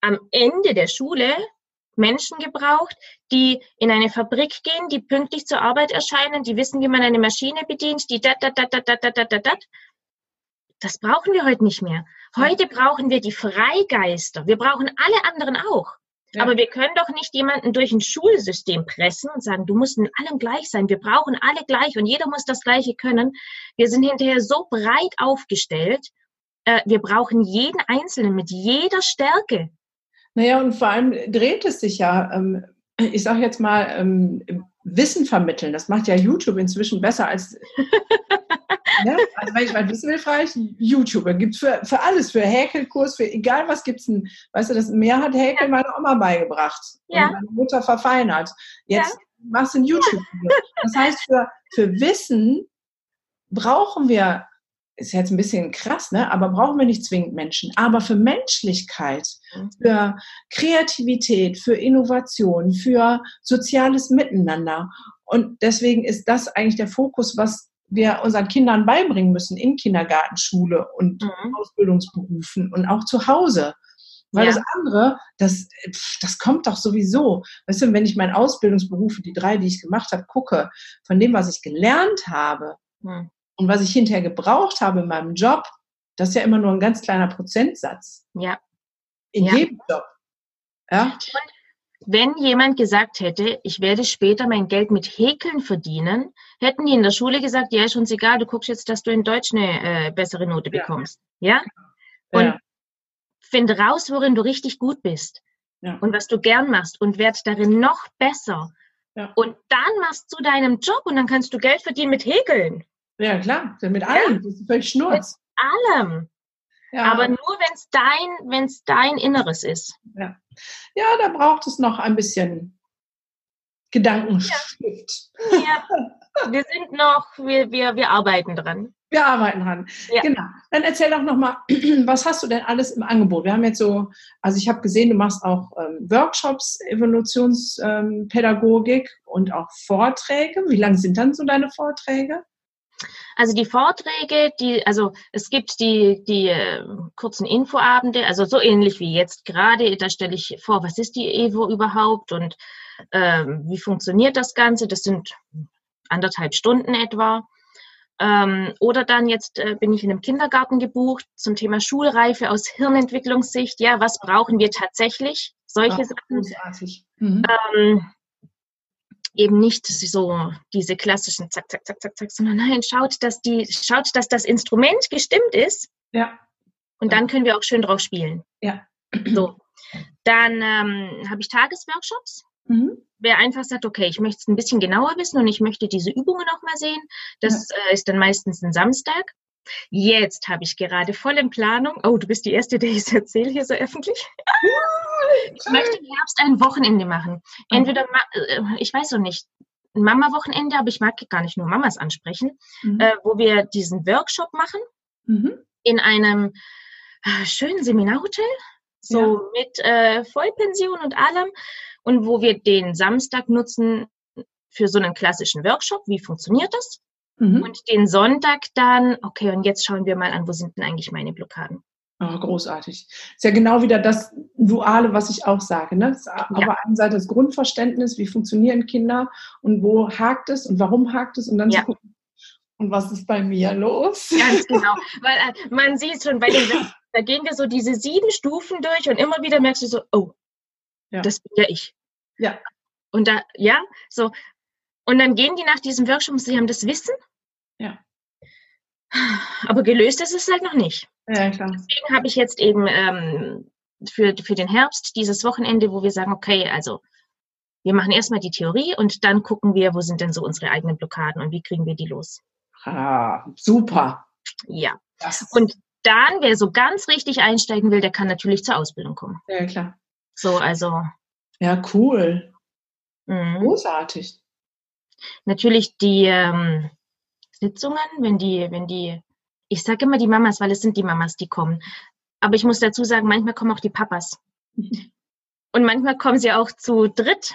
am Ende der Schule Menschen gebraucht, die in eine Fabrik gehen, die pünktlich zur Arbeit erscheinen, die wissen, wie man eine Maschine bedient, die dat, dat, dat, dat, dat, dat, dat, dat. Das brauchen wir heute nicht mehr. Heute brauchen wir die Freigeister. Wir brauchen alle anderen auch. Ja. Aber wir können doch nicht jemanden durch ein Schulsystem pressen und sagen, du musst in allem gleich sein. Wir brauchen alle gleich und jeder muss das Gleiche können. Wir sind hinterher so breit aufgestellt. Äh, wir brauchen jeden Einzelnen mit jeder Stärke. Naja, und vor allem dreht es sich ja, ähm, ich sage jetzt mal, ähm, Wissen vermitteln. Das macht ja YouTube inzwischen besser als. <laughs> ne? Also, wenn ich mal wissen will, frage ich YouTube. Gibt es für, für alles, für Häkelkurs, für egal was gibt es. Weißt du, das mehr hat Häkel ja. meine Oma beigebracht. Ja. Und meine Mutter verfeinert. Jetzt ja. machst du ein YouTube. Das heißt, für, für Wissen brauchen wir ist jetzt ein bisschen krass, ne? aber brauchen wir nicht zwingend Menschen. Aber für Menschlichkeit, mhm. für Kreativität, für Innovation, für soziales Miteinander. Und deswegen ist das eigentlich der Fokus, was wir unseren Kindern beibringen müssen in Kindergarten, Schule und mhm. Ausbildungsberufen und auch zu Hause. Weil ja. das andere, das, das kommt doch sowieso. Weißt du, wenn ich meinen Ausbildungsberufe, die drei, die ich gemacht habe, gucke, von dem, was ich gelernt habe, mhm. Und was ich hinterher gebraucht habe in meinem Job, das ist ja immer nur ein ganz kleiner Prozentsatz. Ja. In ja. jedem Job. Ja. Und wenn jemand gesagt hätte, ich werde später mein Geld mit Häkeln verdienen, hätten die in der Schule gesagt, ja, ist uns egal, du guckst jetzt, dass du in Deutsch eine äh, bessere Note bekommst. Ja? ja? Und ja. find raus, worin du richtig gut bist. Ja. Und was du gern machst und werd darin noch besser. Ja. Und dann machst du deinen Job und dann kannst du Geld verdienen mit Häkeln. Ja, klar, mit allem. Ja. Das ist völlig schnurz. Mit allem. Ja. Aber nur, wenn es dein, wenn's dein Inneres ist. Ja. ja, da braucht es noch ein bisschen Gedankenstift. Ja. ja. Wir sind noch, wir, wir, wir arbeiten dran. Wir arbeiten dran. Ja. Genau. Dann erzähl doch nochmal, <clears throat> was hast du denn alles im Angebot? Wir haben jetzt so, also ich habe gesehen, du machst auch ähm, Workshops, Evolutionspädagogik ähm, und auch Vorträge. Wie lang sind dann so deine Vorträge? Also die Vorträge, die, also es gibt die, die äh, kurzen Infoabende, also so ähnlich wie jetzt gerade, da stelle ich vor, was ist die Evo überhaupt und ähm, wie funktioniert das Ganze? Das sind anderthalb Stunden etwa. Ähm, oder dann jetzt äh, bin ich in einem Kindergarten gebucht zum Thema Schulreife aus Hirnentwicklungssicht. Ja, was brauchen wir tatsächlich? Solche Ach, Sachen. Mhm. Ähm, eben nicht so diese klassischen zack, zack, zack, zack, zack, sondern nein, schaut, dass die, schaut, dass das Instrument gestimmt ist. Ja. Und dann können wir auch schön drauf spielen. Ja. So. Dann ähm, habe ich Tagesworkshops. Mhm. Wer einfach sagt, okay, ich möchte es ein bisschen genauer wissen und ich möchte diese Übungen noch mal sehen, das ja. äh, ist dann meistens ein Samstag. Jetzt habe ich gerade voll in Planung. Oh, du bist die Erste, der ich es erzähle hier so öffentlich. <laughs> ich möchte im Herbst ein Wochenende machen. Entweder, äh, ich weiß noch nicht, ein Mama-Wochenende, aber ich mag gar nicht nur Mamas ansprechen, mhm. äh, wo wir diesen Workshop machen mhm. in einem äh, schönen Seminarhotel, so ja. mit äh, Vollpension und allem, und wo wir den Samstag nutzen für so einen klassischen Workshop. Wie funktioniert das? Mhm. Und den Sonntag dann, okay, und jetzt schauen wir mal an, wo sind denn eigentlich meine Blockaden? Oh, großartig. Ist ja genau wieder das Duale, was ich auch sage. Ne? Das ja. Auf der einen Seite das Grundverständnis, wie funktionieren Kinder und wo hakt es und warum hakt es und dann ja. zu gucken, und was ist bei mir los? Ganz <laughs> genau. Weil äh, man sieht schon bei den, da gehen wir so diese sieben Stufen durch und immer wieder merkst du so, oh, ja. das bin ja ich. Ja. Und da, ja, so. Und dann gehen die nach diesem Workshop und sie haben das Wissen. Ja. Aber gelöst ist es halt noch nicht. Ja, klar. Deswegen habe ich jetzt eben ähm, für, für den Herbst dieses Wochenende, wo wir sagen, okay, also wir machen erstmal die Theorie und dann gucken wir, wo sind denn so unsere eigenen Blockaden und wie kriegen wir die los. Ah, super. Ja. Und dann, wer so ganz richtig einsteigen will, der kann natürlich zur Ausbildung kommen. Ja, klar. So, also. Ja, cool. Mhm. Großartig. Natürlich die ähm, Sitzungen, wenn die, wenn die, ich sage immer die Mamas, weil es sind die Mamas, die kommen. Aber ich muss dazu sagen, manchmal kommen auch die Papas. <laughs> Und manchmal kommen sie auch zu dritt.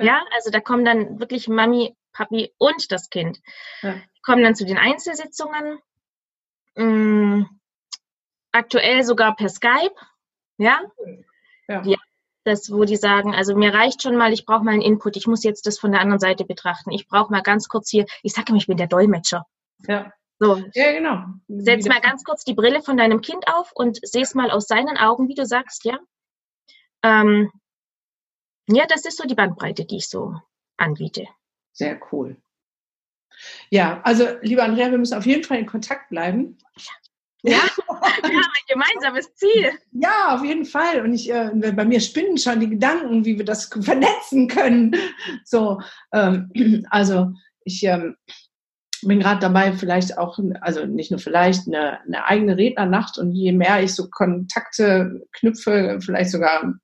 Ja, also da kommen dann wirklich Mami, Papi und das Kind. Ja. komme dann zu den Einzelsitzungen. Ähm, aktuell sogar per Skype. Ja? ja. ja. Das, wo die sagen, also mir reicht schon mal, ich brauche mal einen Input, ich muss jetzt das von der anderen Seite betrachten. Ich brauche mal ganz kurz hier, ich sage immer, ich bin der Dolmetscher. Ja. So. Ja, genau. Setz mal ganz kurz die Brille von deinem Kind auf und seh's mal aus seinen Augen, wie du sagst, ja. Ähm, ja, das ist so die Bandbreite, die ich so anbiete. Sehr cool. Ja, also lieber Andrea, wir müssen auf jeden Fall in Kontakt bleiben. Ja, <laughs> wir haben ein gemeinsames Ziel. Ja, auf jeden Fall. Und ich, äh, bei mir spinnen schon die Gedanken, wie wir das vernetzen können. <laughs> So, ähm, <clears throat> also ich ähm, bin gerade dabei, vielleicht auch, also nicht nur vielleicht, eine, eine eigene Rednernacht. Und je mehr ich so Kontakte knüpfe, vielleicht sogar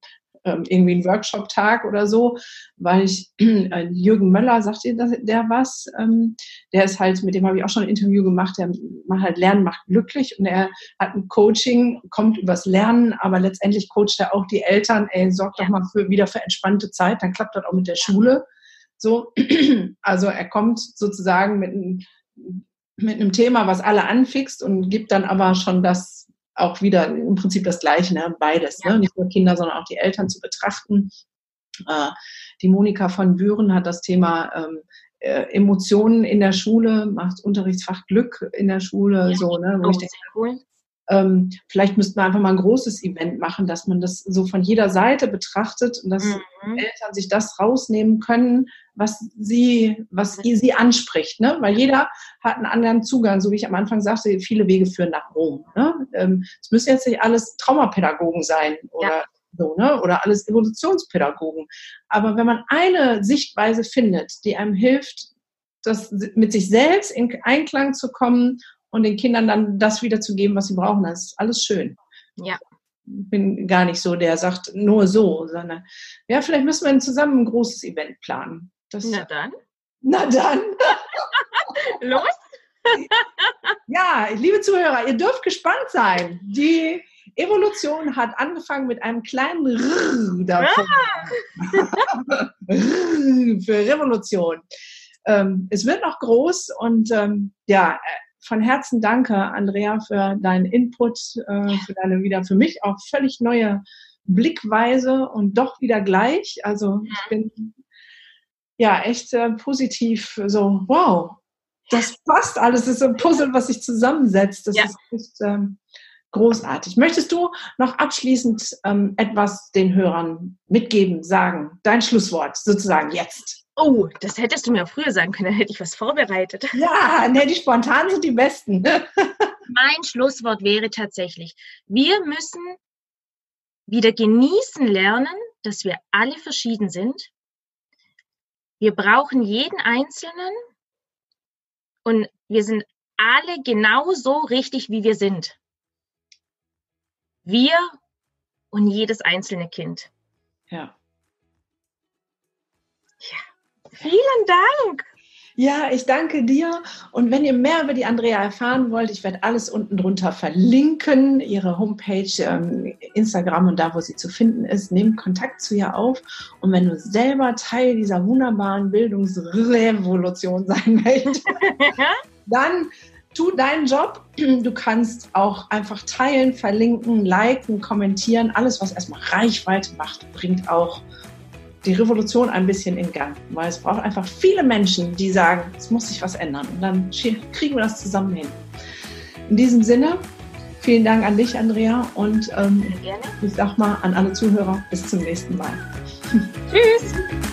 ähm, irgendwie einen Workshop-Tag oder so, weil ich, <clears throat> äh, Jürgen Möller, sagt ihr der was? Ähm, der ist halt, mit dem habe ich auch schon ein Interview gemacht, der macht halt Lernen macht glücklich und er hat ein Coaching, kommt übers Lernen, aber letztendlich coacht er auch die Eltern, ey, sorgt doch mal für, wieder für entspannte Zeit, dann klappt das auch mit der Schule. So, <clears throat> also er kommt sozusagen mit einem mit einem Thema, was alle anfixt und gibt dann aber schon das auch wieder im Prinzip das Gleiche, ne? beides. Ja. Ne? Nicht nur Kinder, sondern auch die Eltern zu betrachten. Äh, die Monika von Büren hat das Thema ähm, äh, Emotionen in der Schule, macht Unterrichtsfach Glück in der Schule, ja. so, ne? Wo oh, ich denke, cool. Ähm, vielleicht müssten wir einfach mal ein großes Event machen, dass man das so von jeder Seite betrachtet und dass mhm. Eltern sich das rausnehmen können, was sie, was sie anspricht, ne? Weil jeder hat einen anderen Zugang, so wie ich am Anfang sagte, viele Wege führen nach Rom. Ne? Ähm, es müssen jetzt nicht alles Traumapädagogen sein oder ja. so, ne? Oder alles Evolutionspädagogen. Aber wenn man eine Sichtweise findet, die einem hilft, das mit sich selbst in Einklang zu kommen und den Kindern dann das wiederzugeben, was sie brauchen, das ist alles schön. Ja, bin gar nicht so, der sagt nur so, sondern ja, vielleicht müssen wir zusammen ein großes Event planen. Das, na dann. Na dann. <laughs> Los. <laughs> ja, liebe Zuhörer, ihr dürft gespannt sein. Die Evolution hat angefangen mit einem kleinen R davon. Ah. für Revolution. Ähm, es wird noch groß und ähm, ja, von Herzen danke, Andrea, für deinen Input, äh, für deine wieder für mich auch völlig neue Blickweise und doch wieder gleich. Also ich bin ja echt äh, positiv so, wow, das passt alles. Das ist so ein Puzzle, was sich zusammensetzt. Das ja. ist echt ähm, großartig. Möchtest du noch abschließend ähm, etwas den Hörern mitgeben, sagen? Dein Schlusswort sozusagen jetzt. Oh, das hättest du mir auch früher sagen können, dann hätte ich was vorbereitet. Ja, ne, die spontan sind die besten. <laughs> mein Schlusswort wäre tatsächlich, wir müssen wieder genießen lernen, dass wir alle verschieden sind. Wir brauchen jeden Einzelnen und wir sind alle genauso richtig, wie wir sind. Wir und jedes einzelne Kind. Ja. Ja. Vielen Dank. Ja, ich danke dir. Und wenn ihr mehr über die Andrea erfahren wollt, ich werde alles unten drunter verlinken, ihre Homepage, ähm, Instagram und da, wo sie zu finden ist. Nehmt Kontakt zu ihr auf. Und wenn du selber Teil dieser wunderbaren Bildungsrevolution sein <laughs> möchtest, dann tu deinen Job. Du kannst auch einfach teilen, verlinken, liken, kommentieren. Alles, was erstmal Reichweite macht, bringt auch die Revolution ein bisschen in Gang, weil es braucht einfach viele Menschen, die sagen, es muss sich was ändern und dann kriegen wir das zusammen hin. In diesem Sinne, vielen Dank an dich, Andrea, und ähm, ich sag mal an alle Zuhörer, bis zum nächsten Mal. Tschüss! <laughs>